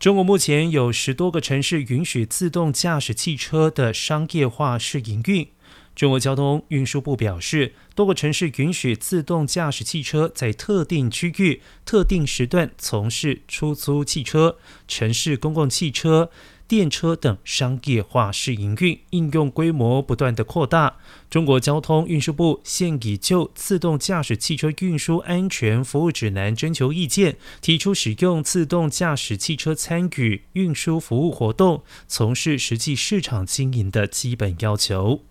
中国目前有十多个城市允许自动驾驶汽车的商业化试营运。中国交通运输部表示，多个城市允许自动驾驶汽车在特定区域、特定时段从事出租汽车、城市公共汽车。电车等商业化试营运应用规模不断的扩大。中国交通运输部现已就自动驾驶汽车运输安全服务指南征求意见，提出使用自动驾驶汽车参与运输服务活动、从事实际市场经营的基本要求。